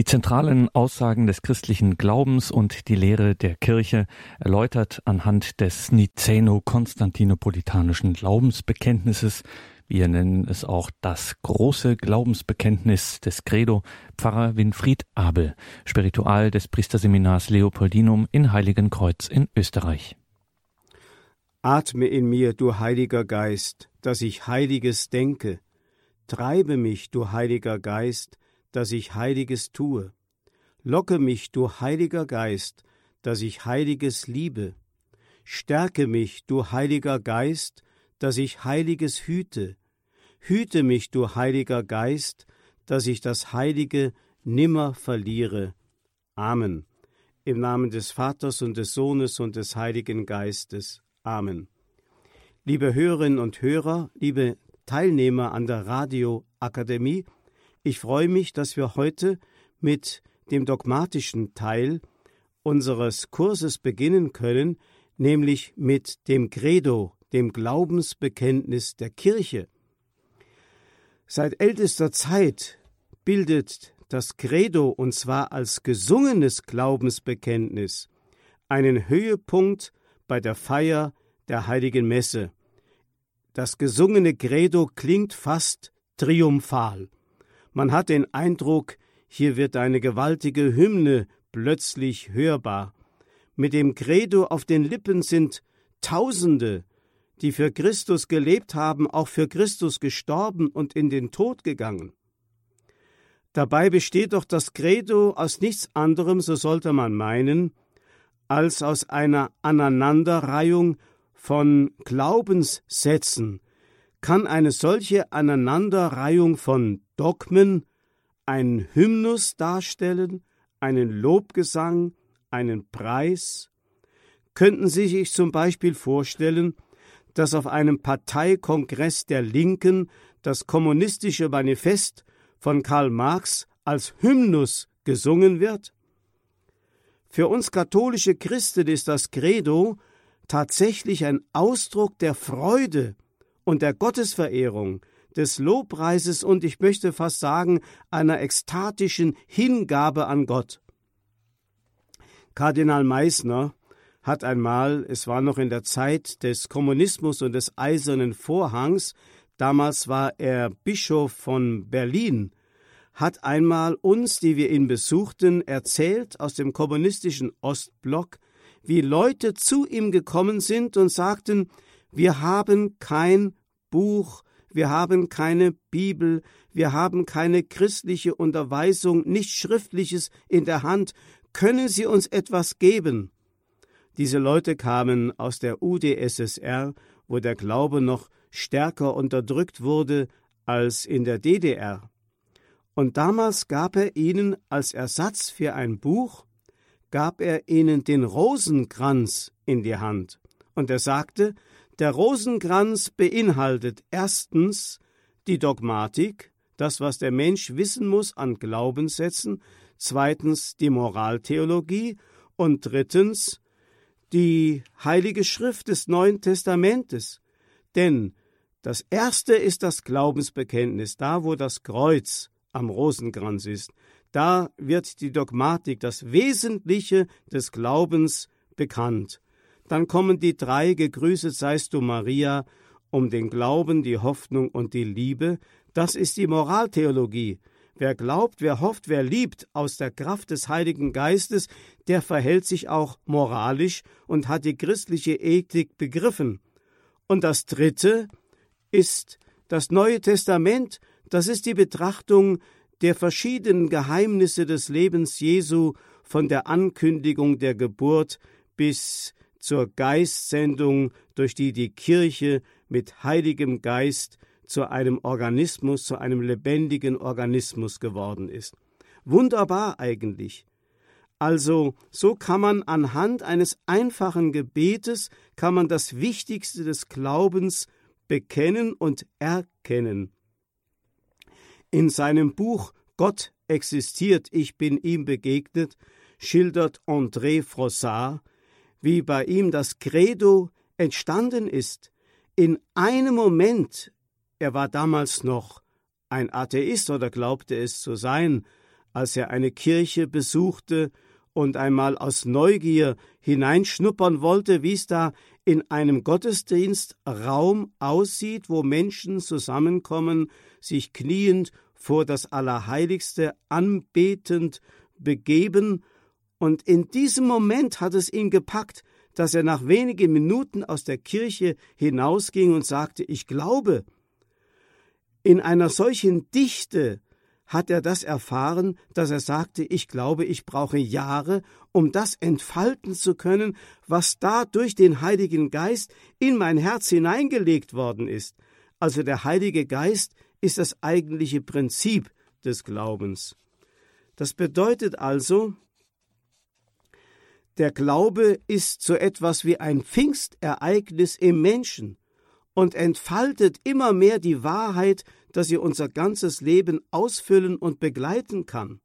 Die zentralen Aussagen des christlichen Glaubens und die Lehre der Kirche erläutert anhand des Niceno-Konstantinopolitanischen Glaubensbekenntnisses. Wir nennen es auch das große Glaubensbekenntnis des Credo Pfarrer Winfried Abel, Spiritual des Priesterseminars Leopoldinum in Heiligenkreuz in Österreich. Atme in mir, du Heiliger Geist, dass ich Heiliges denke. Treibe mich, du Heiliger Geist, dass ich Heiliges tue. Locke mich, du Heiliger Geist, dass ich Heiliges liebe. Stärke mich, du Heiliger Geist, dass ich Heiliges hüte. Hüte mich, du Heiliger Geist, dass ich das Heilige nimmer verliere. Amen. Im Namen des Vaters und des Sohnes und des Heiligen Geistes. Amen. Liebe Hörerinnen und Hörer, liebe Teilnehmer an der Radioakademie, ich freue mich, dass wir heute mit dem dogmatischen Teil unseres Kurses beginnen können, nämlich mit dem Credo, dem Glaubensbekenntnis der Kirche. Seit ältester Zeit bildet das Credo, und zwar als gesungenes Glaubensbekenntnis, einen Höhepunkt bei der Feier der heiligen Messe. Das gesungene Credo klingt fast triumphal. Man hat den Eindruck, hier wird eine gewaltige Hymne plötzlich hörbar. Mit dem Credo auf den Lippen sind Tausende, die für Christus gelebt haben, auch für Christus gestorben und in den Tod gegangen. Dabei besteht doch das Credo aus nichts anderem, so sollte man meinen, als aus einer Aneinanderreihung von Glaubenssätzen kann eine solche Aneinanderreihung von Dogmen einen Hymnus darstellen, einen Lobgesang, einen Preis? Könnten Sie sich zum Beispiel vorstellen, dass auf einem Parteikongress der Linken das kommunistische Manifest von Karl Marx als Hymnus gesungen wird? Für uns katholische Christen ist das Credo tatsächlich ein Ausdruck der Freude und der Gottesverehrung, des Lobpreises und ich möchte fast sagen einer ekstatischen Hingabe an Gott. Kardinal Meissner hat einmal, es war noch in der Zeit des Kommunismus und des Eisernen Vorhangs, damals war er Bischof von Berlin, hat einmal uns, die wir ihn besuchten, erzählt aus dem kommunistischen Ostblock, wie Leute zu ihm gekommen sind und sagten, wir haben kein Buch, wir haben keine Bibel, wir haben keine christliche Unterweisung, nichts Schriftliches in der Hand. Können Sie uns etwas geben? Diese Leute kamen aus der UdSSR, wo der Glaube noch stärker unterdrückt wurde als in der DDR. Und damals gab er ihnen als Ersatz für ein Buch, gab er ihnen den Rosenkranz in die Hand. Und er sagte, der Rosenkranz beinhaltet erstens die Dogmatik, das, was der Mensch wissen muss an Glaubenssätzen, zweitens die Moraltheologie und drittens die Heilige Schrift des Neuen Testamentes. Denn das erste ist das Glaubensbekenntnis, da wo das Kreuz am Rosenkranz ist. Da wird die Dogmatik, das Wesentliche des Glaubens bekannt. Dann kommen die drei, gegrüßet seist du Maria, um den Glauben, die Hoffnung und die Liebe. Das ist die Moraltheologie. Wer glaubt, wer hofft, wer liebt aus der Kraft des Heiligen Geistes, der verhält sich auch moralisch und hat die christliche Ethik begriffen. Und das Dritte ist das Neue Testament, das ist die Betrachtung der verschiedenen Geheimnisse des Lebens Jesu von der Ankündigung der Geburt bis zur Geistsendung, durch die die Kirche mit heiligem Geist zu einem Organismus, zu einem lebendigen Organismus geworden ist. Wunderbar eigentlich. Also, so kann man anhand eines einfachen Gebetes kann man das Wichtigste des Glaubens bekennen und erkennen. In seinem Buch Gott existiert, ich bin ihm begegnet, schildert André Frossard, wie bei ihm das Credo entstanden ist. In einem Moment, er war damals noch ein Atheist oder glaubte es zu sein, als er eine Kirche besuchte und einmal aus Neugier hineinschnuppern wollte, wie es da in einem Gottesdienst Raum aussieht, wo Menschen zusammenkommen, sich kniend vor das Allerheiligste anbetend begeben, und in diesem Moment hat es ihn gepackt, dass er nach wenigen Minuten aus der Kirche hinausging und sagte, ich glaube. In einer solchen Dichte hat er das erfahren, dass er sagte, ich glaube, ich brauche Jahre, um das entfalten zu können, was da durch den Heiligen Geist in mein Herz hineingelegt worden ist. Also der Heilige Geist ist das eigentliche Prinzip des Glaubens. Das bedeutet also, der Glaube ist so etwas wie ein Pfingstereignis im Menschen und entfaltet immer mehr die Wahrheit, dass sie unser ganzes Leben ausfüllen und begleiten kann.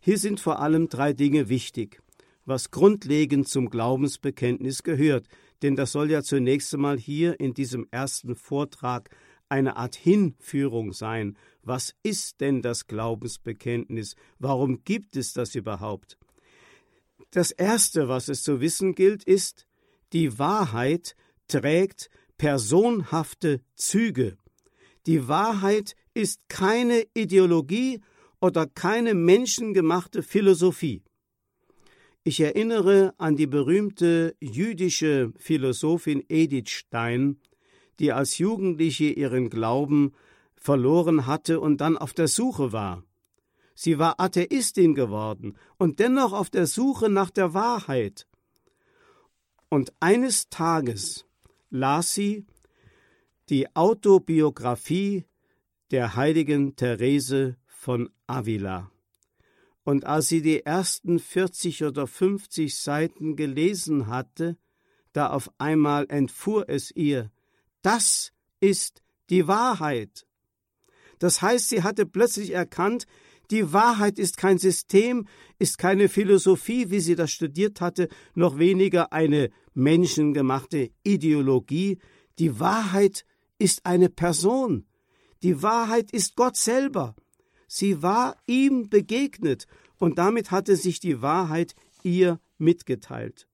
Hier sind vor allem drei Dinge wichtig, was grundlegend zum Glaubensbekenntnis gehört, denn das soll ja zunächst einmal hier in diesem ersten Vortrag eine Art Hinführung sein. Was ist denn das Glaubensbekenntnis? Warum gibt es das überhaupt? Das Erste, was es zu wissen gilt, ist, die Wahrheit trägt personhafte Züge. Die Wahrheit ist keine Ideologie oder keine menschengemachte Philosophie. Ich erinnere an die berühmte jüdische Philosophin Edith Stein, die als Jugendliche ihren Glauben verloren hatte und dann auf der Suche war. Sie war Atheistin geworden und dennoch auf der Suche nach der Wahrheit. Und eines Tages las sie die Autobiografie der heiligen Therese von Avila. Und als sie die ersten 40 oder 50 Seiten gelesen hatte, da auf einmal entfuhr es ihr, das ist die Wahrheit. Das heißt, sie hatte plötzlich erkannt, die Wahrheit ist kein System, ist keine Philosophie, wie sie das studiert hatte, noch weniger eine menschengemachte Ideologie. Die Wahrheit ist eine Person. Die Wahrheit ist Gott selber. Sie war ihm begegnet und damit hatte sich die Wahrheit ihr mitgeteilt.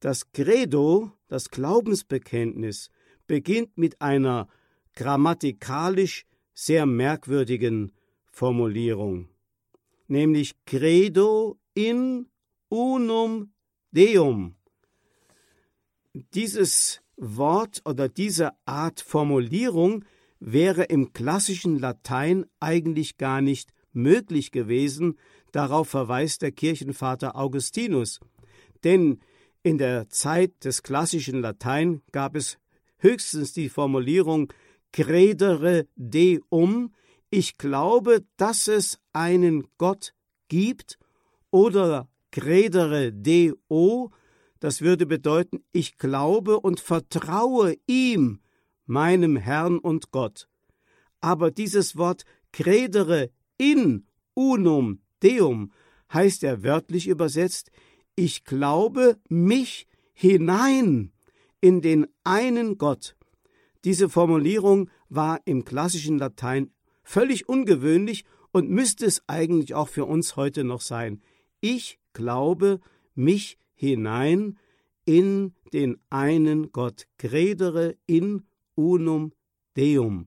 Das Credo, das Glaubensbekenntnis, beginnt mit einer grammatikalisch sehr merkwürdigen Formulierung, nämlich Credo in unum Deum. Dieses Wort oder diese Art Formulierung wäre im klassischen Latein eigentlich gar nicht möglich gewesen, darauf verweist der Kirchenvater Augustinus. Denn in der Zeit des klassischen Latein gab es höchstens die Formulierung credere deum, ich glaube, dass es einen Gott gibt, oder credere deo, das würde bedeuten, ich glaube und vertraue ihm, meinem Herrn und Gott. Aber dieses Wort credere in unum deum heißt ja wörtlich übersetzt, ich glaube mich hinein in den einen Gott. Diese Formulierung war im klassischen Latein völlig ungewöhnlich und müsste es eigentlich auch für uns heute noch sein. Ich glaube mich hinein in den einen Gott, credere in unum Deum.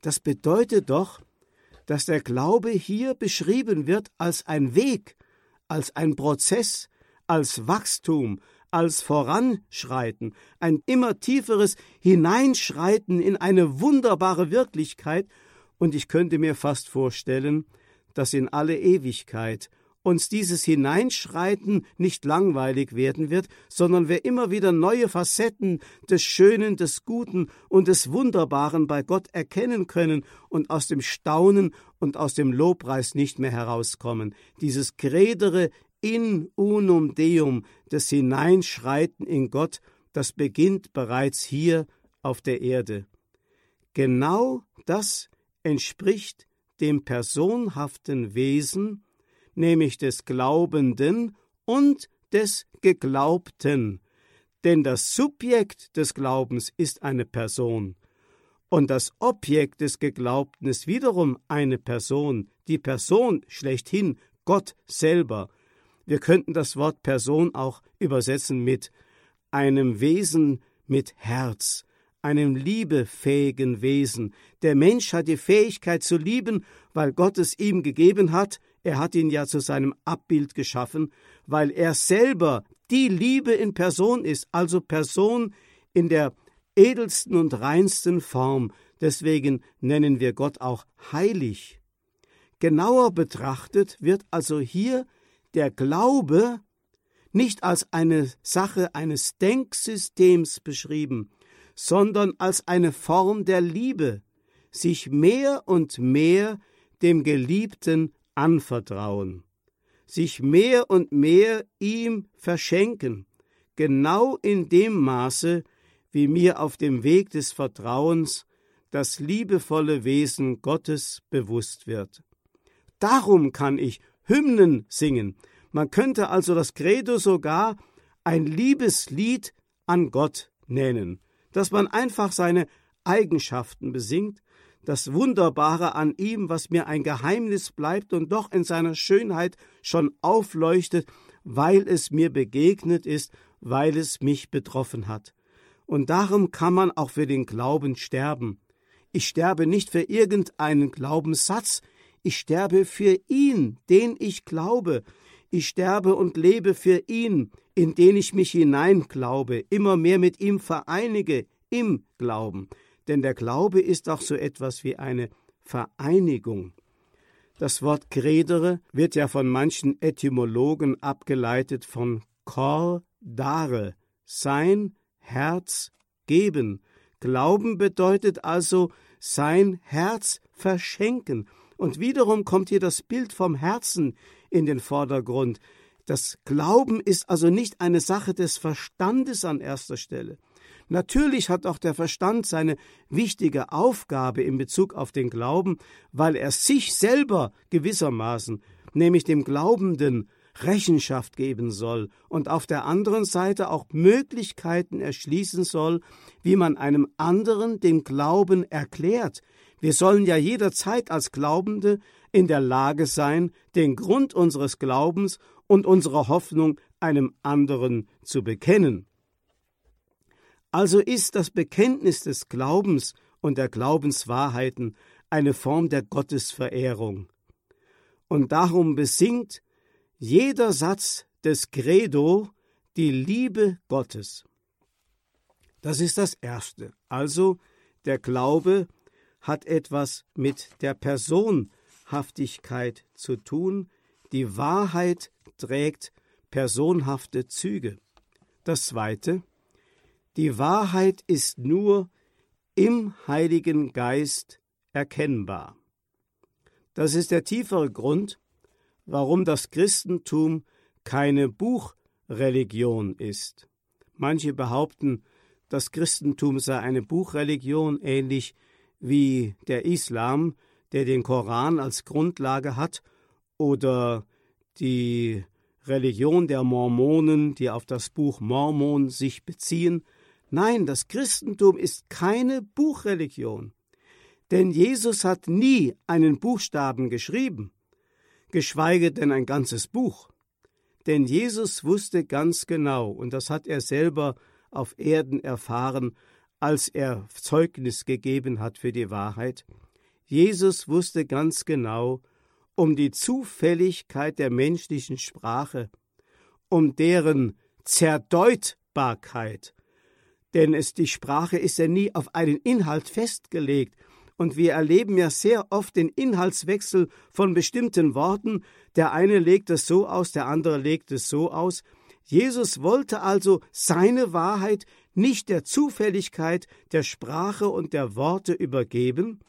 Das bedeutet doch, dass der Glaube hier beschrieben wird als ein Weg, als ein Prozess, als Wachstum, als Voranschreiten, ein immer tieferes Hineinschreiten in eine wunderbare Wirklichkeit, und ich könnte mir fast vorstellen, dass in alle Ewigkeit uns dieses Hineinschreiten nicht langweilig werden wird, sondern wir immer wieder neue Facetten des Schönen, des Guten und des Wunderbaren bei Gott erkennen können und aus dem Staunen und aus dem Lobpreis nicht mehr herauskommen. Dieses Credere in unum Deum, das Hineinschreiten in Gott, das beginnt bereits hier auf der Erde. Genau das entspricht dem personhaften Wesen, nämlich des Glaubenden und des Geglaubten. Denn das Subjekt des Glaubens ist eine Person. Und das Objekt des Geglaubten ist wiederum eine Person, die Person schlechthin, Gott selber. Wir könnten das Wort Person auch übersetzen mit einem Wesen mit Herz, einem liebefähigen Wesen. Der Mensch hat die Fähigkeit zu lieben, weil Gott es ihm gegeben hat. Er hat ihn ja zu seinem Abbild geschaffen, weil er selber die Liebe in Person ist, also Person in der edelsten und reinsten Form. Deswegen nennen wir Gott auch heilig. Genauer betrachtet wird also hier der Glaube nicht als eine Sache eines Denksystems beschrieben, sondern als eine Form der Liebe, sich mehr und mehr dem Geliebten anvertrauen, sich mehr und mehr ihm verschenken, genau in dem Maße, wie mir auf dem Weg des Vertrauens das liebevolle Wesen Gottes bewusst wird. Darum kann ich Hymnen singen. Man könnte also das Credo sogar ein Liebeslied an Gott nennen dass man einfach seine Eigenschaften besingt, das Wunderbare an ihm, was mir ein Geheimnis bleibt und doch in seiner Schönheit schon aufleuchtet, weil es mir begegnet ist, weil es mich betroffen hat. Und darum kann man auch für den Glauben sterben. Ich sterbe nicht für irgendeinen Glaubenssatz, ich sterbe für ihn, den ich glaube. Ich sterbe und lebe für ihn, in den ich mich hineinglaube, immer mehr mit ihm vereinige im Glauben. Denn der Glaube ist auch so etwas wie eine Vereinigung. Das Wort Credere wird ja von manchen Etymologen abgeleitet von cor dare, sein Herz geben. Glauben bedeutet also sein Herz verschenken. Und wiederum kommt hier das Bild vom Herzen in den Vordergrund. Das Glauben ist also nicht eine Sache des Verstandes an erster Stelle. Natürlich hat auch der Verstand seine wichtige Aufgabe in Bezug auf den Glauben, weil er sich selber gewissermaßen, nämlich dem Glaubenden, Rechenschaft geben soll und auf der anderen Seite auch Möglichkeiten erschließen soll, wie man einem anderen den Glauben erklärt. Wir sollen ja jederzeit als Glaubende in der Lage sein, den Grund unseres Glaubens und unserer Hoffnung einem anderen zu bekennen. Also ist das Bekenntnis des Glaubens und der Glaubenswahrheiten eine Form der Gottesverehrung. Und darum besingt jeder Satz des Credo die Liebe Gottes. Das ist das Erste. Also der Glaube hat etwas mit der Personhaftigkeit zu tun, die Wahrheit trägt personhafte Züge. Das Zweite, die Wahrheit ist nur im Heiligen Geist erkennbar. Das ist der tiefere Grund, warum das Christentum keine Buchreligion ist. Manche behaupten, das Christentum sei eine Buchreligion, ähnlich wie der Islam, der den Koran als Grundlage hat, oder die Religion der Mormonen, die auf das Buch Mormon sich beziehen. Nein, das Christentum ist keine Buchreligion, denn Jesus hat nie einen Buchstaben geschrieben, geschweige denn ein ganzes Buch. Denn Jesus wusste ganz genau, und das hat er selber auf Erden erfahren, als er Zeugnis gegeben hat für die Wahrheit, Jesus wusste ganz genau, um die Zufälligkeit der menschlichen Sprache, um deren Zerdeutbarkeit. Denn es, die Sprache ist ja nie auf einen Inhalt festgelegt, und wir erleben ja sehr oft den Inhaltswechsel von bestimmten Worten. Der eine legt es so aus, der andere legt es so aus. Jesus wollte also seine Wahrheit nicht der Zufälligkeit der Sprache und der Worte übergeben,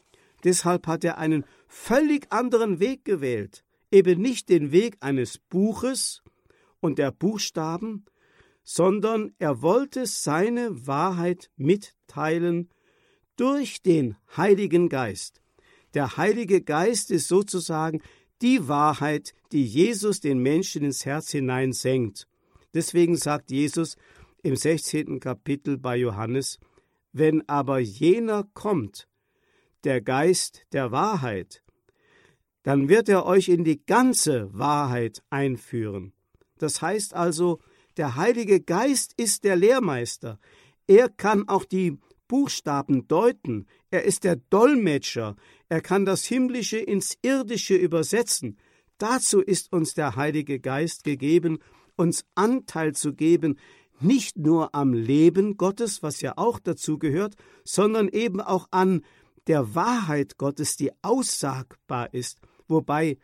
Deshalb hat er einen völlig anderen Weg gewählt, eben nicht den Weg eines Buches und der Buchstaben, sondern er wollte seine Wahrheit mitteilen durch den Heiligen Geist. Der Heilige Geist ist sozusagen die Wahrheit, die Jesus den Menschen ins Herz hinein senkt. Deswegen sagt Jesus im 16. Kapitel bei Johannes, wenn aber jener kommt, der Geist der Wahrheit, dann wird er euch in die ganze Wahrheit einführen. Das heißt also, der Heilige Geist ist der Lehrmeister. Er kann auch die Buchstaben deuten. Er ist der Dolmetscher. Er kann das Himmlische ins Irdische übersetzen. Dazu ist uns der Heilige Geist gegeben, uns Anteil zu geben, nicht nur am Leben Gottes, was ja auch dazu gehört, sondern eben auch an der Wahrheit Gottes, die aussagbar ist, wobei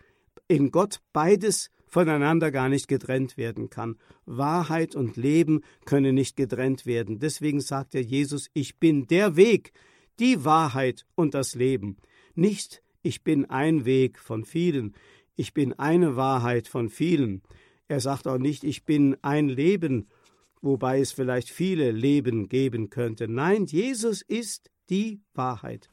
in Gott beides voneinander gar nicht getrennt werden kann. Wahrheit und Leben können nicht getrennt werden. Deswegen sagt er Jesus, ich bin der Weg, die Wahrheit und das Leben. Nicht, ich bin ein Weg von vielen, ich bin eine Wahrheit von vielen. Er sagt auch nicht, ich bin ein Leben, wobei es vielleicht viele Leben geben könnte. Nein, Jesus ist die Wahrheit.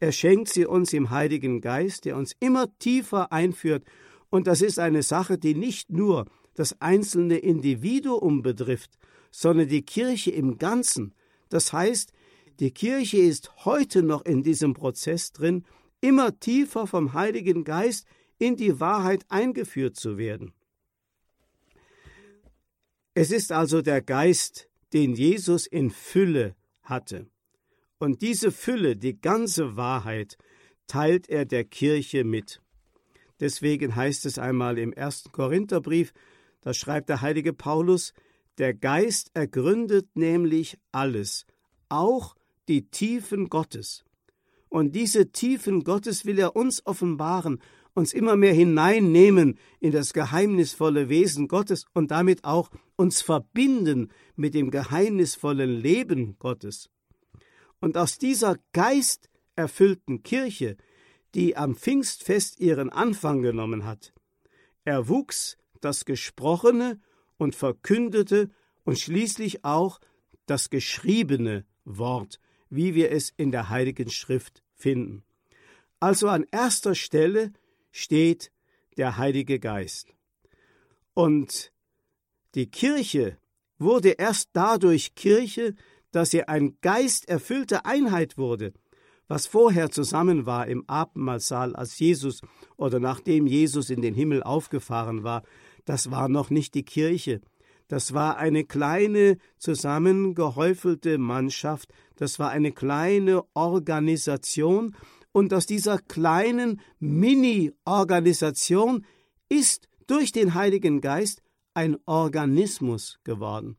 Er schenkt sie uns im Heiligen Geist, der uns immer tiefer einführt, und das ist eine Sache, die nicht nur das einzelne Individuum betrifft, sondern die Kirche im Ganzen. Das heißt, die Kirche ist heute noch in diesem Prozess drin, immer tiefer vom Heiligen Geist in die Wahrheit eingeführt zu werden. Es ist also der Geist, den Jesus in Fülle hatte. Und diese Fülle, die ganze Wahrheit, teilt er der Kirche mit. Deswegen heißt es einmal im ersten Korintherbrief, da schreibt der heilige Paulus, der Geist ergründet nämlich alles, auch die Tiefen Gottes. Und diese Tiefen Gottes will er uns offenbaren, uns immer mehr hineinnehmen in das geheimnisvolle Wesen Gottes und damit auch uns verbinden mit dem geheimnisvollen Leben Gottes. Und aus dieser geisterfüllten Kirche, die am Pfingstfest ihren Anfang genommen hat, erwuchs das gesprochene und verkündete und schließlich auch das geschriebene Wort, wie wir es in der Heiligen Schrift finden. Also an erster Stelle steht der Heilige Geist. Und die Kirche wurde erst dadurch Kirche, dass sie ein geisterfüllte Einheit wurde. Was vorher zusammen war im Abendmahlsaal, als Jesus oder nachdem Jesus in den Himmel aufgefahren war, das war noch nicht die Kirche. Das war eine kleine, zusammengehäufelte Mannschaft, das war eine kleine Organisation, und aus dieser kleinen Mini-Organisation ist durch den Heiligen Geist ein Organismus geworden.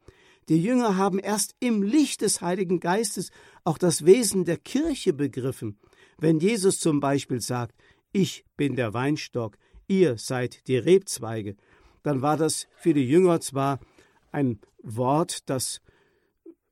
Die Jünger haben erst im Licht des Heiligen Geistes auch das Wesen der Kirche begriffen. Wenn Jesus zum Beispiel sagt, ich bin der Weinstock, ihr seid die Rebzweige, dann war das für die Jünger zwar ein Wort, das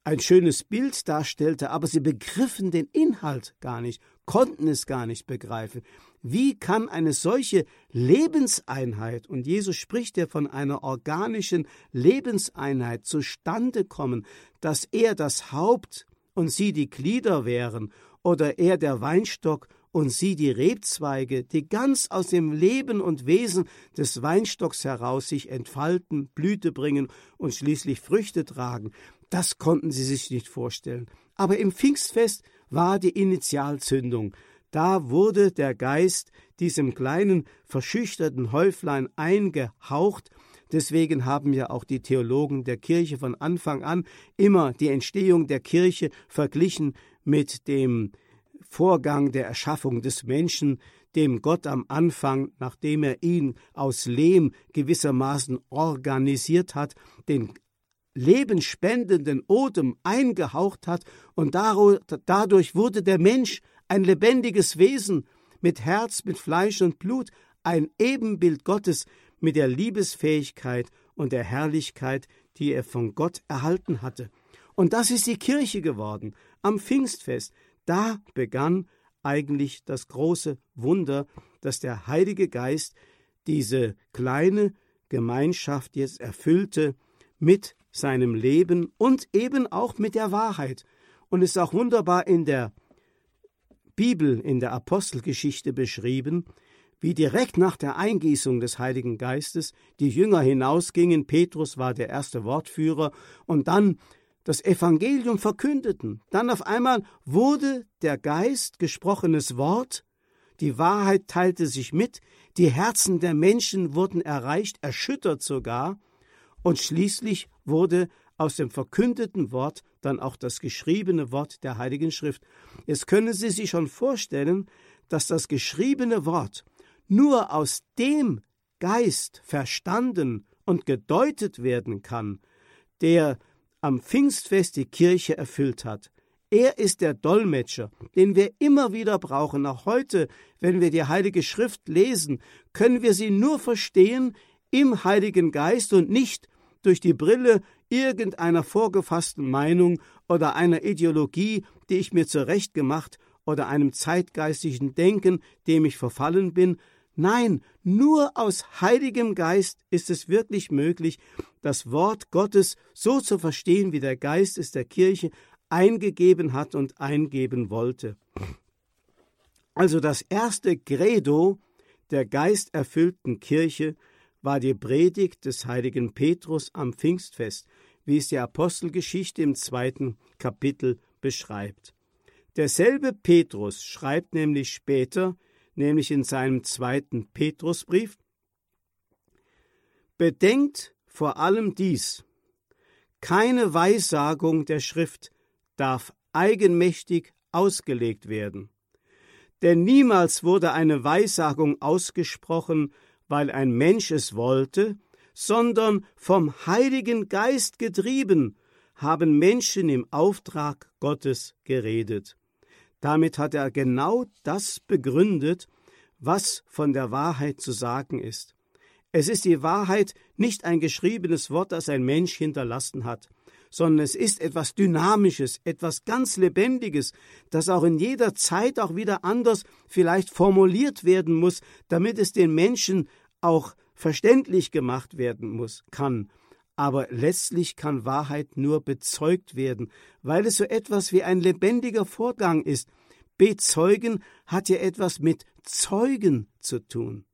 ein schönes Bild darstellte, aber sie begriffen den Inhalt gar nicht, konnten es gar nicht begreifen. Wie kann eine solche Lebenseinheit, und Jesus spricht ja von einer organischen Lebenseinheit, zustande kommen, dass er das Haupt und sie die Glieder wären, oder er der Weinstock und sie die Rebzweige, die ganz aus dem Leben und Wesen des Weinstocks heraus sich entfalten, Blüte bringen und schließlich Früchte tragen, das konnten sie sich nicht vorstellen. Aber im Pfingstfest war die Initialzündung. Da wurde der Geist diesem kleinen, verschüchterten Häuflein eingehaucht, Deswegen haben ja auch die Theologen der Kirche von Anfang an immer die Entstehung der Kirche verglichen mit dem Vorgang der Erschaffung des Menschen, dem Gott am Anfang, nachdem er ihn aus Lehm gewissermaßen organisiert hat, den lebensspendenden Odem eingehaucht hat, und dadurch wurde der Mensch ein lebendiges Wesen mit Herz, mit Fleisch und Blut, ein Ebenbild Gottes mit der Liebesfähigkeit und der Herrlichkeit, die er von Gott erhalten hatte. Und das ist die Kirche geworden am Pfingstfest. Da begann eigentlich das große Wunder, dass der Heilige Geist diese kleine Gemeinschaft jetzt erfüllte mit seinem Leben und eben auch mit der Wahrheit. Und es ist auch wunderbar in der Bibel, in der Apostelgeschichte beschrieben, wie direkt nach der Eingießung des Heiligen Geistes die Jünger hinausgingen, Petrus war der erste Wortführer, und dann das Evangelium verkündeten. Dann auf einmal wurde der Geist gesprochenes Wort, die Wahrheit teilte sich mit, die Herzen der Menschen wurden erreicht, erschüttert sogar, und schließlich wurde aus dem verkündeten Wort dann auch das geschriebene Wort der Heiligen Schrift. Jetzt können Sie sich schon vorstellen, dass das geschriebene Wort nur aus dem Geist verstanden und gedeutet werden kann, der am Pfingstfest die Kirche erfüllt hat. Er ist der Dolmetscher, den wir immer wieder brauchen. Auch heute, wenn wir die Heilige Schrift lesen, können wir sie nur verstehen im Heiligen Geist und nicht durch die Brille irgendeiner vorgefassten Meinung oder einer Ideologie, die ich mir zurechtgemacht oder einem zeitgeistigen Denken, dem ich verfallen bin. Nein, nur aus Heiligem Geist ist es wirklich möglich, das Wort Gottes so zu verstehen, wie der Geist es der Kirche eingegeben hat und eingeben wollte. Also das erste Credo der geisterfüllten Kirche war die Predigt des heiligen Petrus am Pfingstfest, wie es die Apostelgeschichte im zweiten Kapitel beschreibt. Derselbe Petrus schreibt nämlich später, nämlich in seinem zweiten Petrusbrief, Bedenkt vor allem dies, keine Weissagung der Schrift darf eigenmächtig ausgelegt werden. Denn niemals wurde eine Weissagung ausgesprochen, weil ein Mensch es wollte, sondern vom Heiligen Geist getrieben haben Menschen im Auftrag Gottes geredet. Damit hat er genau das begründet, was von der Wahrheit zu sagen ist. Es ist die Wahrheit nicht ein geschriebenes Wort, das ein Mensch hinterlassen hat, sondern es ist etwas Dynamisches, etwas ganz Lebendiges, das auch in jeder Zeit auch wieder anders vielleicht formuliert werden muss, damit es den Menschen auch verständlich gemacht werden muss, kann. Aber letztlich kann Wahrheit nur bezeugt werden, weil es so etwas wie ein lebendiger Vorgang ist. Bezeugen hat ja etwas mit Zeugen zu tun.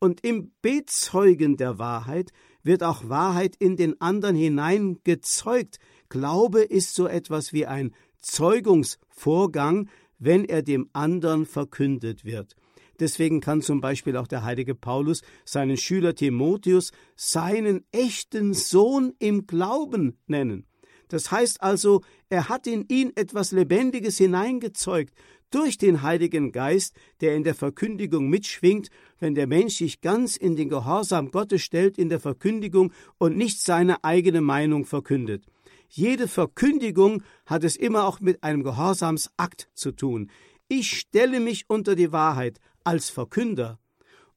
Und im Bezeugen der Wahrheit wird auch Wahrheit in den anderen hinein gezeugt. Glaube ist so etwas wie ein Zeugungsvorgang, wenn er dem anderen verkündet wird. Deswegen kann zum Beispiel auch der heilige Paulus seinen Schüler Timotheus seinen echten Sohn im Glauben nennen. Das heißt also, er hat in ihn etwas Lebendiges hineingezeugt durch den Heiligen Geist, der in der Verkündigung mitschwingt, wenn der Mensch sich ganz in den Gehorsam Gottes stellt in der Verkündigung und nicht seine eigene Meinung verkündet. Jede Verkündigung hat es immer auch mit einem Gehorsamsakt zu tun. Ich stelle mich unter die Wahrheit als Verkünder,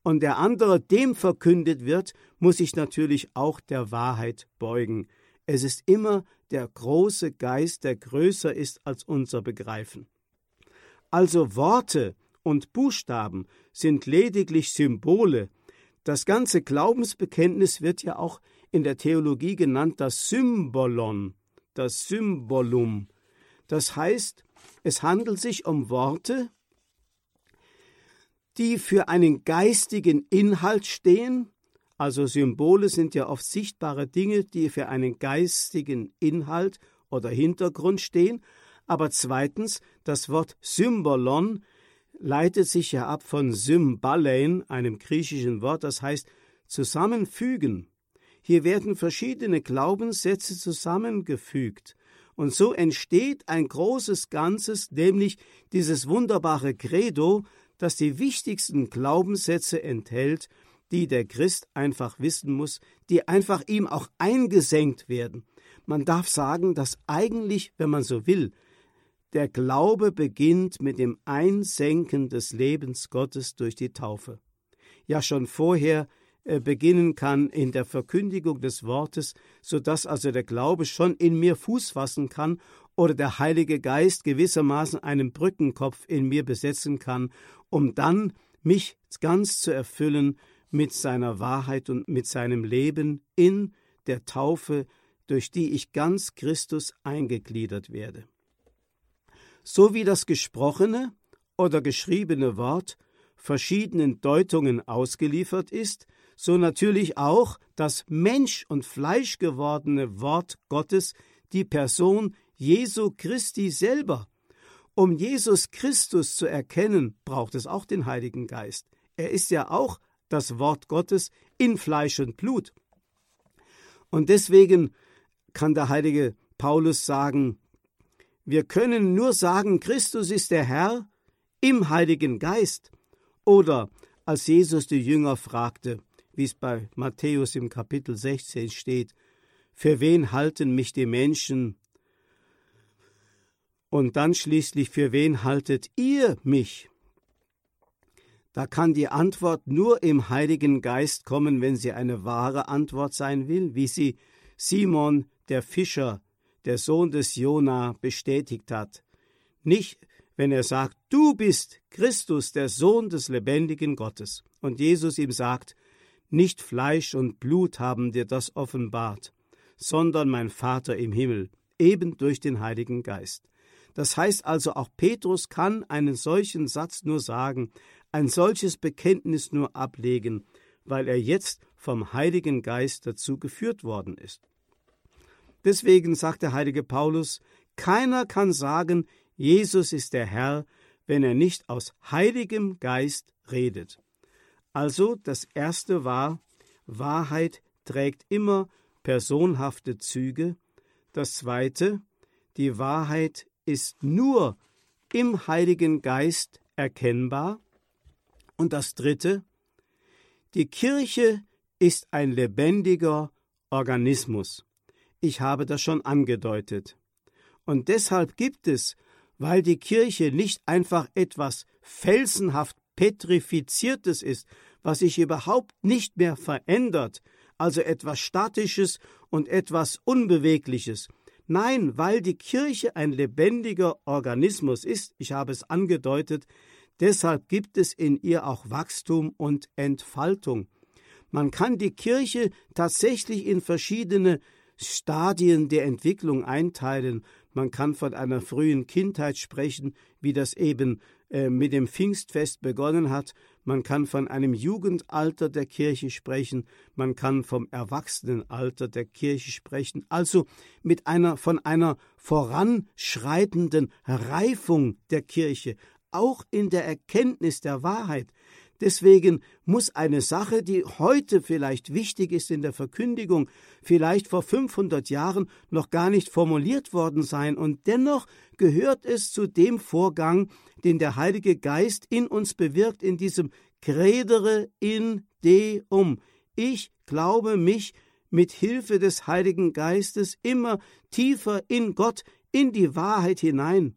und der andere dem verkündet wird, muss sich natürlich auch der Wahrheit beugen. Es ist immer der große Geist, der größer ist als unser Begreifen. Also Worte und Buchstaben sind lediglich Symbole. Das ganze Glaubensbekenntnis wird ja auch in der Theologie genannt das Symbolon, das Symbolum. Das heißt, es handelt sich um Worte, die für einen geistigen Inhalt stehen, also Symbole sind ja oft sichtbare Dinge, die für einen geistigen Inhalt oder Hintergrund stehen, aber zweitens, das Wort Symbolon leitet sich ja ab von Symbalein, einem griechischen Wort, das heißt zusammenfügen. Hier werden verschiedene Glaubenssätze zusammengefügt. Und so entsteht ein großes Ganzes, nämlich dieses wunderbare Credo, das die wichtigsten Glaubenssätze enthält, die der Christ einfach wissen muss, die einfach ihm auch eingesenkt werden. Man darf sagen, dass eigentlich, wenn man so will, der Glaube beginnt mit dem Einsenken des Lebens Gottes durch die Taufe. Ja, schon vorher äh, beginnen kann in der Verkündigung des Wortes, so dass also der Glaube schon in mir Fuß fassen kann oder der Heilige Geist gewissermaßen einen Brückenkopf in mir besetzen kann um dann mich ganz zu erfüllen mit seiner Wahrheit und mit seinem Leben in der Taufe, durch die ich ganz Christus eingegliedert werde. So wie das gesprochene oder geschriebene Wort verschiedenen Deutungen ausgeliefert ist, so natürlich auch das Mensch und Fleisch gewordene Wort Gottes die Person Jesu Christi selber. Um Jesus Christus zu erkennen, braucht es auch den Heiligen Geist. Er ist ja auch das Wort Gottes in Fleisch und Blut. Und deswegen kann der heilige Paulus sagen, wir können nur sagen, Christus ist der Herr im Heiligen Geist. Oder als Jesus die Jünger fragte, wie es bei Matthäus im Kapitel 16 steht, für wen halten mich die Menschen? Und dann schließlich, für wen haltet ihr mich? Da kann die Antwort nur im Heiligen Geist kommen, wenn sie eine wahre Antwort sein will, wie sie Simon der Fischer, der Sohn des Jona, bestätigt hat. Nicht, wenn er sagt, du bist Christus, der Sohn des lebendigen Gottes. Und Jesus ihm sagt, nicht Fleisch und Blut haben dir das offenbart, sondern mein Vater im Himmel, eben durch den Heiligen Geist. Das heißt also, auch Petrus kann einen solchen Satz nur sagen, ein solches Bekenntnis nur ablegen, weil er jetzt vom Heiligen Geist dazu geführt worden ist. Deswegen sagt der heilige Paulus, keiner kann sagen, Jesus ist der Herr, wenn er nicht aus heiligem Geist redet. Also das erste war, Wahrheit trägt immer personhafte Züge. Das zweite, die Wahrheit ist nur im Heiligen Geist erkennbar. Und das Dritte, die Kirche ist ein lebendiger Organismus. Ich habe das schon angedeutet. Und deshalb gibt es, weil die Kirche nicht einfach etwas felsenhaft petrifiziertes ist, was sich überhaupt nicht mehr verändert, also etwas Statisches und etwas Unbewegliches. Nein, weil die Kirche ein lebendiger Organismus ist, ich habe es angedeutet, Deshalb gibt es in ihr auch Wachstum und Entfaltung. Man kann die Kirche tatsächlich in verschiedene Stadien der Entwicklung einteilen. Man kann von einer frühen Kindheit sprechen, wie das eben äh, mit dem Pfingstfest begonnen hat. Man kann von einem Jugendalter der Kirche sprechen. Man kann vom Erwachsenenalter der Kirche sprechen. Also mit einer, von einer voranschreitenden Reifung der Kirche, auch in der Erkenntnis der Wahrheit. Deswegen muss eine Sache, die heute vielleicht wichtig ist in der Verkündigung, vielleicht vor 500 Jahren noch gar nicht formuliert worden sein, und dennoch gehört es zu dem Vorgang, den der Heilige Geist in uns bewirkt, in diesem Credere in Deum. Ich glaube mich mit Hilfe des Heiligen Geistes immer tiefer in Gott, in die Wahrheit hinein.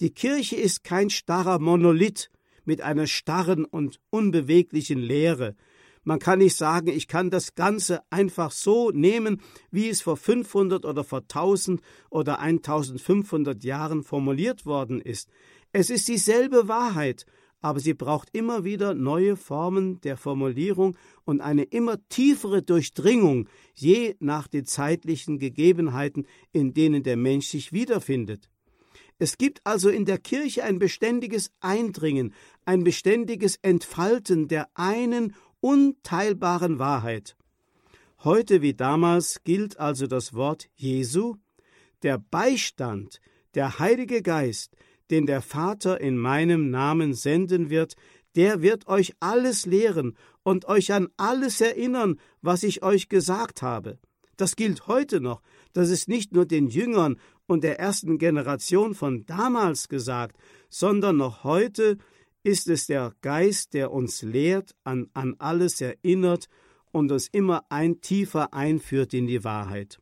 Die Kirche ist kein starrer Monolith mit einer starren und unbeweglichen Lehre. Man kann nicht sagen, ich kann das Ganze einfach so nehmen, wie es vor 500 oder vor 1000 oder 1500 Jahren formuliert worden ist. Es ist dieselbe Wahrheit, aber sie braucht immer wieder neue Formen der Formulierung und eine immer tiefere Durchdringung, je nach den zeitlichen Gegebenheiten, in denen der Mensch sich wiederfindet. Es gibt also in der Kirche ein beständiges Eindringen, ein beständiges Entfalten der einen unteilbaren Wahrheit. Heute wie damals gilt also das Wort Jesu, der Beistand, der Heilige Geist, den der Vater in meinem Namen senden wird, der wird euch alles lehren und euch an alles erinnern, was ich euch gesagt habe. Das gilt heute noch, das ist nicht nur den Jüngern und der ersten Generation von damals gesagt, sondern noch heute ist es der Geist, der uns lehrt, an, an alles erinnert und uns immer ein tiefer einführt in die Wahrheit.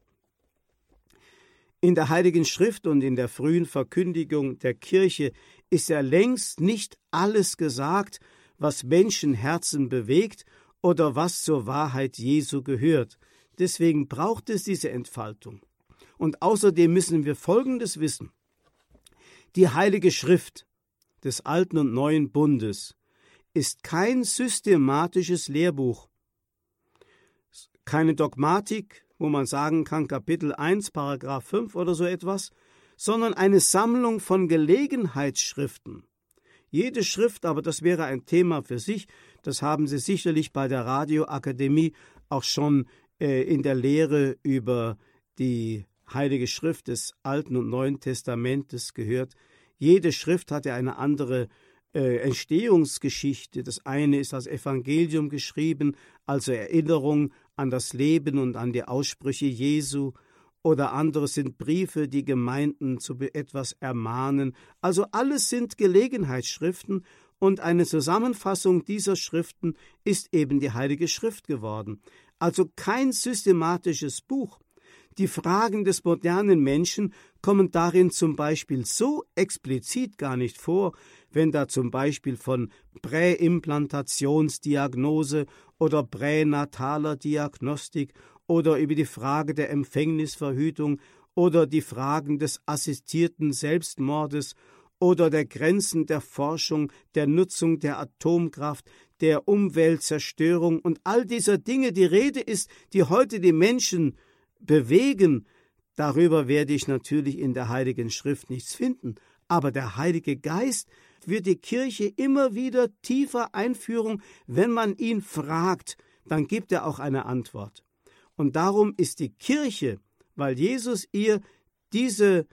In der Heiligen Schrift und in der frühen Verkündigung der Kirche ist ja längst nicht alles gesagt, was Menschenherzen bewegt oder was zur Wahrheit Jesu gehört. Deswegen braucht es diese Entfaltung. Und außerdem müssen wir Folgendes wissen. Die Heilige Schrift des Alten und Neuen Bundes ist kein systematisches Lehrbuch, keine Dogmatik, wo man sagen kann Kapitel 1, Paragraph 5 oder so etwas, sondern eine Sammlung von Gelegenheitsschriften. Jede Schrift, aber das wäre ein Thema für sich, das haben Sie sicherlich bei der Radioakademie auch schon äh, in der Lehre über die Heilige Schrift des Alten und Neuen Testamentes gehört. Jede Schrift hatte eine andere äh, Entstehungsgeschichte. Das eine ist als Evangelium geschrieben, also Erinnerung an das Leben und an die Aussprüche Jesu oder andere sind Briefe, die Gemeinden zu etwas ermahnen. Also alles sind Gelegenheitsschriften und eine Zusammenfassung dieser Schriften ist eben die Heilige Schrift geworden. Also kein systematisches Buch. Die Fragen des modernen Menschen kommen darin zum Beispiel so explizit gar nicht vor, wenn da zum Beispiel von Präimplantationsdiagnose oder pränataler Diagnostik oder über die Frage der Empfängnisverhütung oder die Fragen des assistierten Selbstmordes oder der Grenzen der Forschung, der Nutzung der Atomkraft, der Umweltzerstörung und all dieser Dinge die Rede ist, die heute die Menschen bewegen, darüber werde ich natürlich in der Heiligen Schrift nichts finden, aber der Heilige Geist wird die Kirche immer wieder tiefer einführen, wenn man ihn fragt, dann gibt er auch eine Antwort. Und darum ist die Kirche, weil Jesus ihr diese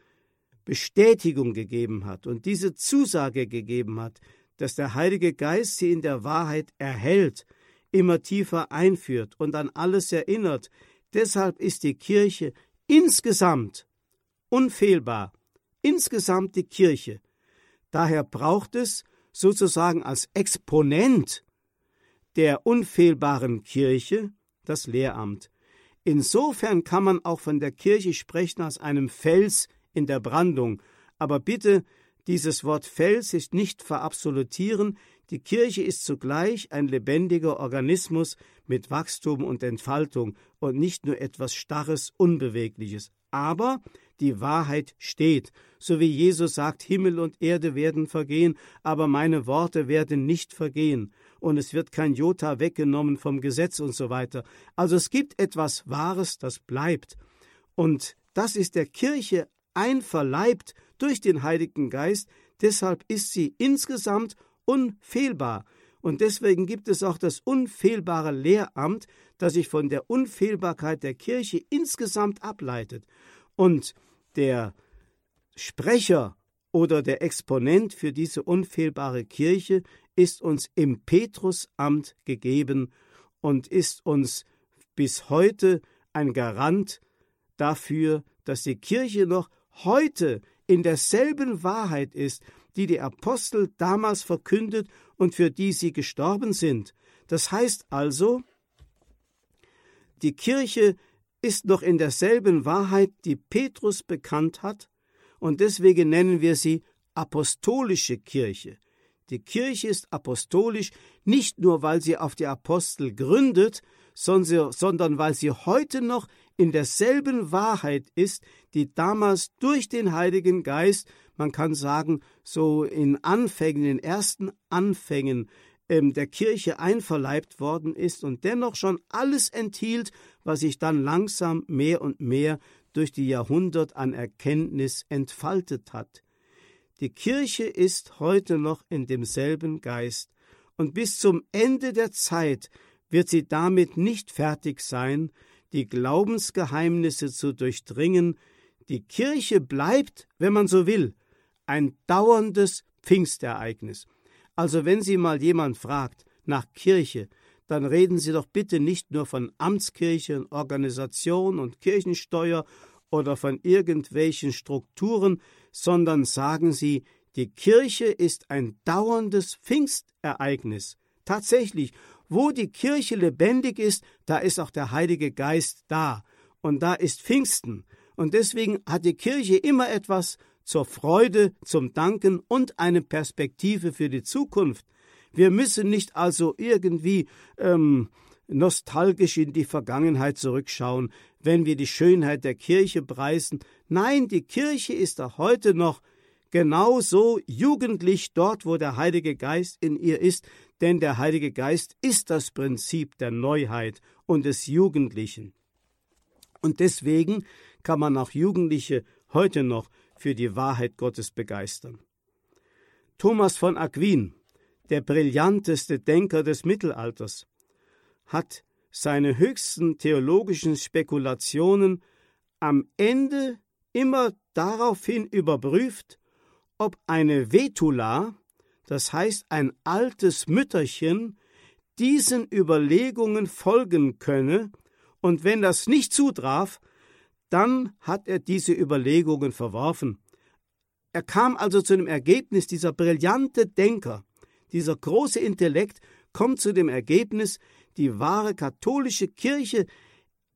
Bestätigung gegeben hat und diese Zusage gegeben hat, dass der Heilige Geist sie in der Wahrheit erhält, immer tiefer einführt und an alles erinnert. Deshalb ist die Kirche insgesamt unfehlbar, insgesamt die Kirche. Daher braucht es sozusagen als Exponent der unfehlbaren Kirche das Lehramt. Insofern kann man auch von der Kirche sprechen als einem Fels in der Brandung. Aber bitte, dieses Wort Fels ist nicht verabsolutieren. Die Kirche ist zugleich ein lebendiger Organismus mit Wachstum und Entfaltung und nicht nur etwas Starres, Unbewegliches. Aber die Wahrheit steht, so wie Jesus sagt, Himmel und Erde werden vergehen, aber meine Worte werden nicht vergehen und es wird kein Jota weggenommen vom Gesetz und so weiter. Also es gibt etwas Wahres, das bleibt. Und das ist der Kirche einverleibt durch den Heiligen Geist, deshalb ist sie insgesamt unfehlbar. Und deswegen gibt es auch das unfehlbare Lehramt, das sich von der Unfehlbarkeit der Kirche insgesamt ableitet. Und der Sprecher oder der Exponent für diese unfehlbare Kirche ist uns im Petrusamt gegeben und ist uns bis heute ein Garant dafür, dass die Kirche noch heute in derselben Wahrheit ist, die die Apostel damals verkündet und für die sie gestorben sind. Das heißt also, die Kirche ist noch in derselben Wahrheit, die Petrus bekannt hat, und deswegen nennen wir sie apostolische Kirche. Die Kirche ist apostolisch nicht nur, weil sie auf die Apostel gründet, sondern weil sie heute noch in derselben Wahrheit ist, die damals durch den Heiligen Geist, man kann sagen, so in Anfängen, in ersten Anfängen ähm, der Kirche einverleibt worden ist und dennoch schon alles enthielt, was sich dann langsam mehr und mehr durch die Jahrhundert an Erkenntnis entfaltet hat. Die Kirche ist heute noch in demselben Geist, und bis zum Ende der Zeit wird sie damit nicht fertig sein, die Glaubensgeheimnisse zu durchdringen. Die Kirche bleibt, wenn man so will, ein dauerndes Pfingstereignis. Also wenn Sie mal jemand fragt nach Kirche, dann reden Sie doch bitte nicht nur von Amtskirche und Organisation und Kirchensteuer oder von irgendwelchen Strukturen, sondern sagen Sie, die Kirche ist ein dauerndes Pfingstereignis. Tatsächlich, wo die Kirche lebendig ist, da ist auch der Heilige Geist da. Und da ist Pfingsten. Und deswegen hat die Kirche immer etwas zur Freude, zum Danken und eine Perspektive für die Zukunft. Wir müssen nicht also irgendwie ähm, nostalgisch in die Vergangenheit zurückschauen, wenn wir die Schönheit der Kirche preisen. Nein, die Kirche ist auch heute noch genauso jugendlich dort, wo der Heilige Geist in ihr ist, denn der Heilige Geist ist das Prinzip der Neuheit und des Jugendlichen. Und deswegen kann man auch Jugendliche heute noch für die Wahrheit Gottes begeistern. Thomas von Aquin, der brillanteste Denker des Mittelalters, hat seine höchsten theologischen Spekulationen am Ende immer daraufhin überprüft, ob eine Vetula, das heißt ein altes Mütterchen, diesen Überlegungen folgen könne, und wenn das nicht zutraf, dann hat er diese Überlegungen verworfen. Er kam also zu dem Ergebnis, dieser brillante Denker, dieser große Intellekt kommt zu dem Ergebnis, die wahre katholische Kirche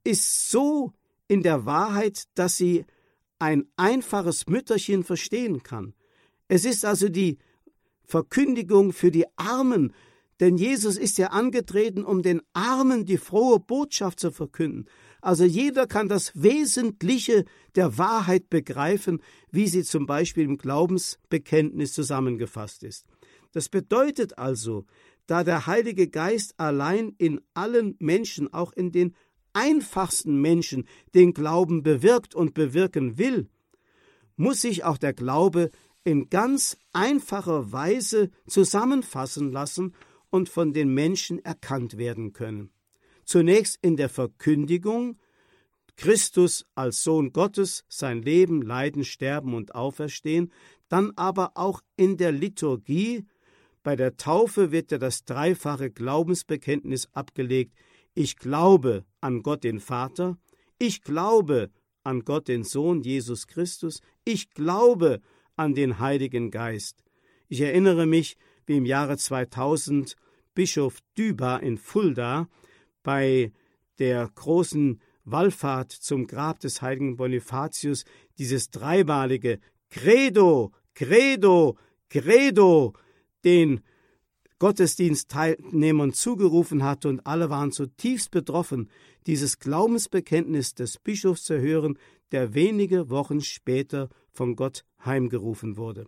ist so in der Wahrheit, dass sie ein einfaches Mütterchen verstehen kann. Es ist also die Verkündigung für die Armen, denn Jesus ist ja angetreten, um den Armen die frohe Botschaft zu verkünden. Also jeder kann das Wesentliche der Wahrheit begreifen, wie sie zum Beispiel im Glaubensbekenntnis zusammengefasst ist. Das bedeutet also, da der Heilige Geist allein in allen Menschen, auch in den einfachsten Menschen, den Glauben bewirkt und bewirken will, muss sich auch der Glaube in ganz einfacher Weise zusammenfassen lassen und von den Menschen erkannt werden können. Zunächst in der Verkündigung, Christus als Sohn Gottes, sein Leben, Leiden, Sterben und Auferstehen, dann aber auch in der Liturgie, bei der Taufe wird ja das dreifache Glaubensbekenntnis abgelegt, ich glaube an Gott den Vater, ich glaube an Gott den Sohn Jesus Christus, ich glaube an den Heiligen Geist. Ich erinnere mich, wie im Jahre 2000 Bischof Düber in Fulda bei der großen Wallfahrt zum Grab des heiligen Bonifatius dieses dreimalige Credo, Credo, Credo den Gottesdienstteilnehmern zugerufen hatte und alle waren zutiefst betroffen, dieses Glaubensbekenntnis des Bischofs zu hören, der wenige Wochen später von Gott heimgerufen wurde.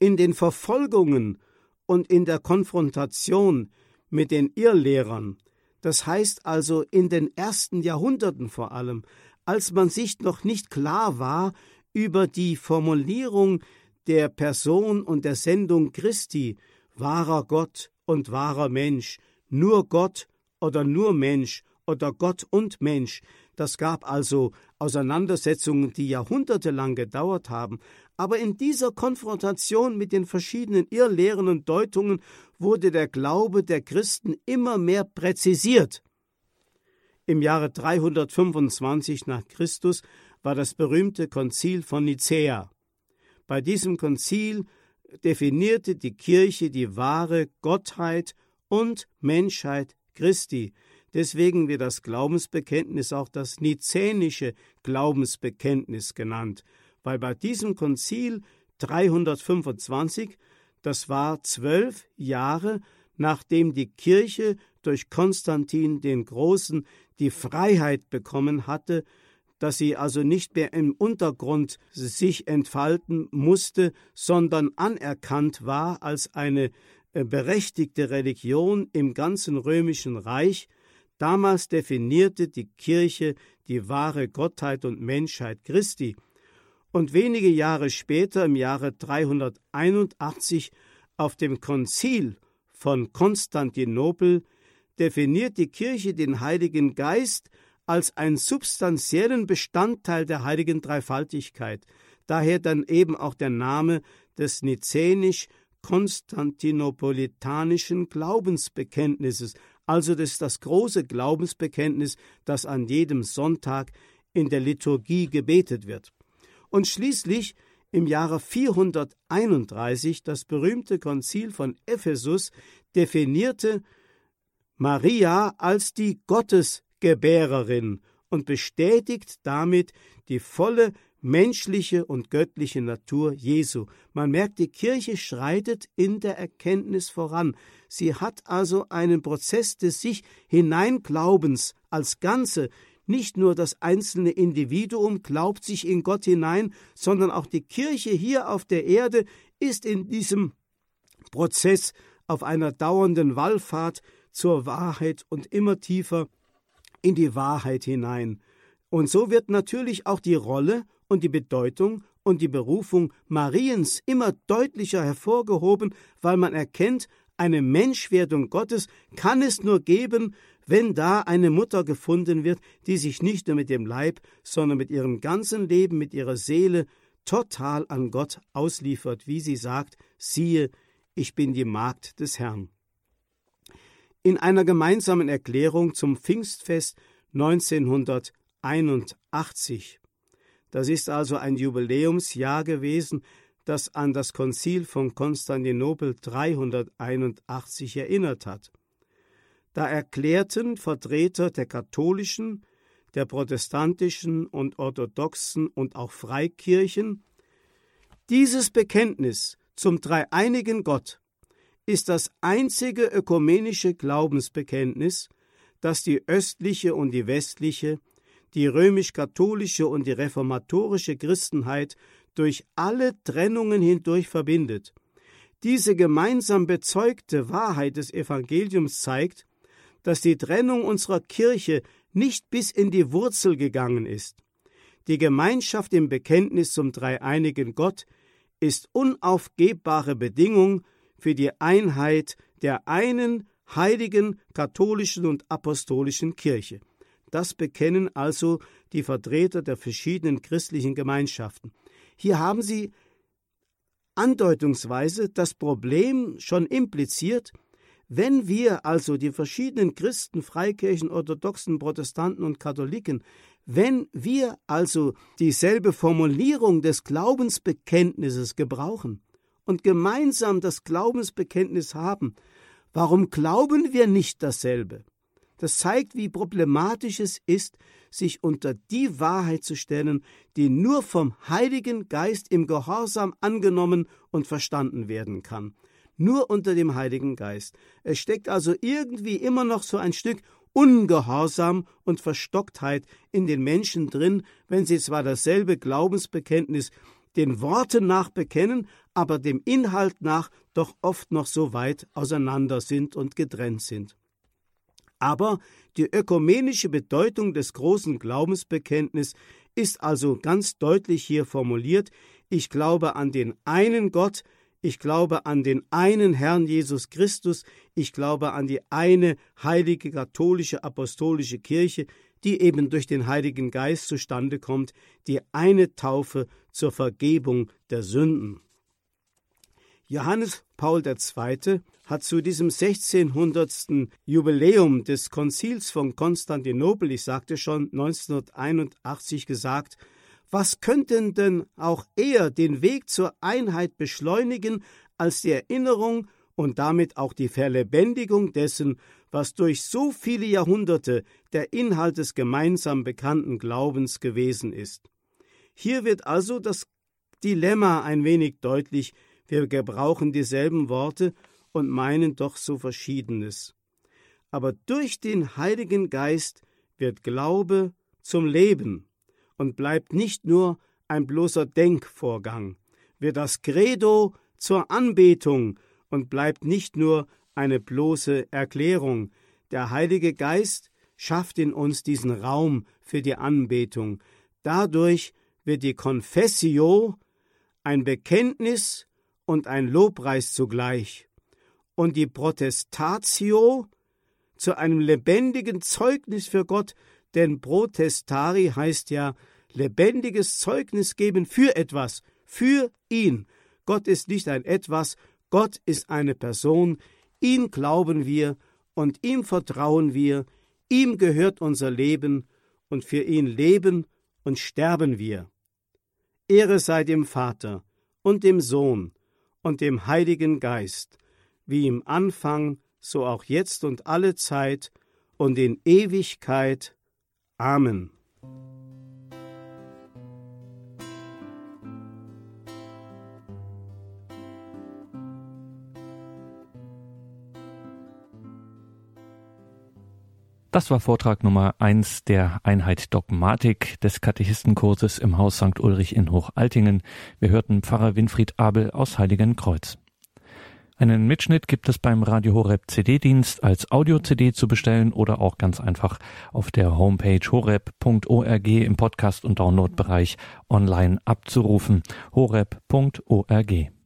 In den Verfolgungen und in der Konfrontation mit den Irrlehrern, das heißt also in den ersten Jahrhunderten vor allem, als man sich noch nicht klar war über die Formulierung der Person und der Sendung Christi, wahrer Gott und wahrer Mensch, nur Gott oder nur Mensch oder Gott und Mensch, das gab also Auseinandersetzungen, die jahrhundertelang gedauert haben, aber in dieser Konfrontation mit den verschiedenen Irrlehren und Deutungen wurde der Glaube der Christen immer mehr präzisiert. Im Jahre 325 nach Christus war das berühmte Konzil von Nicäa. Bei diesem Konzil definierte die Kirche die wahre Gottheit und Menschheit Christi, Deswegen wird das Glaubensbekenntnis auch das nizänische Glaubensbekenntnis genannt, weil bei diesem Konzil 325, das war zwölf Jahre, nachdem die Kirche durch Konstantin den Großen die Freiheit bekommen hatte, dass sie also nicht mehr im Untergrund sich entfalten musste, sondern anerkannt war als eine äh, berechtigte Religion im ganzen römischen Reich, Damals definierte die Kirche die wahre Gottheit und Menschheit Christi. Und wenige Jahre später, im Jahre 381, auf dem Konzil von Konstantinopel, definiert die Kirche den Heiligen Geist als einen substanziellen Bestandteil der heiligen Dreifaltigkeit. Daher dann eben auch der Name des nizänisch-konstantinopolitanischen Glaubensbekenntnisses, also das das große Glaubensbekenntnis, das an jedem Sonntag in der Liturgie gebetet wird. Und schließlich im Jahre 431 das berühmte Konzil von Ephesus definierte Maria als die Gottesgebärerin und bestätigt damit die volle menschliche und göttliche Natur Jesu. Man merkt, die Kirche schreitet in der Erkenntnis voran. Sie hat also einen Prozess des sich Hineinglaubens als Ganze. Nicht nur das einzelne Individuum glaubt sich in Gott hinein, sondern auch die Kirche hier auf der Erde ist in diesem Prozess auf einer dauernden Wallfahrt zur Wahrheit und immer tiefer in die Wahrheit hinein. Und so wird natürlich auch die Rolle und die Bedeutung und die Berufung Mariens immer deutlicher hervorgehoben, weil man erkennt, eine Menschwerdung Gottes kann es nur geben, wenn da eine Mutter gefunden wird, die sich nicht nur mit dem Leib, sondern mit ihrem ganzen Leben, mit ihrer Seele total an Gott ausliefert, wie sie sagt, siehe, ich bin die Magd des Herrn. In einer gemeinsamen Erklärung zum Pfingstfest 1981, das ist also ein Jubiläumsjahr gewesen, das an das Konzil von Konstantinopel 381 erinnert hat. Da erklärten Vertreter der katholischen, der protestantischen und orthodoxen und auch Freikirchen, dieses Bekenntnis zum dreieinigen Gott ist das einzige ökumenische Glaubensbekenntnis, das die östliche und die westliche, die römisch-katholische und die reformatorische Christenheit durch alle Trennungen hindurch verbindet. Diese gemeinsam bezeugte Wahrheit des Evangeliums zeigt, dass die Trennung unserer Kirche nicht bis in die Wurzel gegangen ist. Die Gemeinschaft im Bekenntnis zum dreieinigen Gott ist unaufgebbare Bedingung für die Einheit der einen heiligen katholischen und apostolischen Kirche. Das bekennen also die Vertreter der verschiedenen christlichen Gemeinschaften. Hier haben Sie andeutungsweise das Problem schon impliziert, wenn wir also die verschiedenen Christen, Freikirchen, Orthodoxen, Protestanten und Katholiken, wenn wir also dieselbe Formulierung des Glaubensbekenntnisses gebrauchen und gemeinsam das Glaubensbekenntnis haben, warum glauben wir nicht dasselbe? Das zeigt, wie problematisch es ist, sich unter die Wahrheit zu stellen, die nur vom Heiligen Geist im Gehorsam angenommen und verstanden werden kann nur unter dem Heiligen Geist. Es steckt also irgendwie immer noch so ein Stück Ungehorsam und Verstocktheit in den Menschen drin, wenn sie zwar dasselbe Glaubensbekenntnis den Worten nach bekennen, aber dem Inhalt nach doch oft noch so weit auseinander sind und getrennt sind. Aber die ökumenische Bedeutung des großen Glaubensbekenntnisses ist also ganz deutlich hier formuliert. Ich glaube an den einen Gott, ich glaube an den einen Herrn Jesus Christus, ich glaube an die eine heilige katholische apostolische Kirche, die eben durch den Heiligen Geist zustande kommt, die eine Taufe zur Vergebung der Sünden. Johannes Paul II. hat zu diesem 1600. Jubiläum des Konzils von Konstantinopel, ich sagte schon 1981 gesagt, was könnten denn auch eher den Weg zur Einheit beschleunigen als die Erinnerung und damit auch die Verlebendigung dessen, was durch so viele Jahrhunderte der Inhalt des gemeinsam bekannten Glaubens gewesen ist. Hier wird also das Dilemma ein wenig deutlich, wir gebrauchen dieselben Worte und meinen doch so Verschiedenes. Aber durch den Heiligen Geist wird Glaube zum Leben, und bleibt nicht nur ein bloßer Denkvorgang, wird das Credo zur Anbetung und bleibt nicht nur eine bloße Erklärung. Der Heilige Geist schafft in uns diesen Raum für die Anbetung. Dadurch wird die Confessio ein Bekenntnis und ein Lobpreis zugleich und die Protestatio zu einem lebendigen Zeugnis für Gott, denn protestari heißt ja lebendiges Zeugnis geben für etwas, für ihn. Gott ist nicht ein etwas, Gott ist eine Person, ihn glauben wir und ihm vertrauen wir, ihm gehört unser Leben und für ihn leben und sterben wir. Ehre sei dem Vater und dem Sohn und dem Heiligen Geist, wie im Anfang, so auch jetzt und alle Zeit und in Ewigkeit. Amen. Das war Vortrag Nummer eins der Einheit Dogmatik des Katechistenkurses im Haus St. Ulrich in Hochaltingen. Wir hörten Pfarrer Winfried Abel aus Heiligenkreuz. Einen Mitschnitt gibt es beim Radio Horeb CD-Dienst als Audio-CD zu bestellen oder auch ganz einfach auf der Homepage horeb.org im Podcast- und Download-Bereich online abzurufen. horeb.org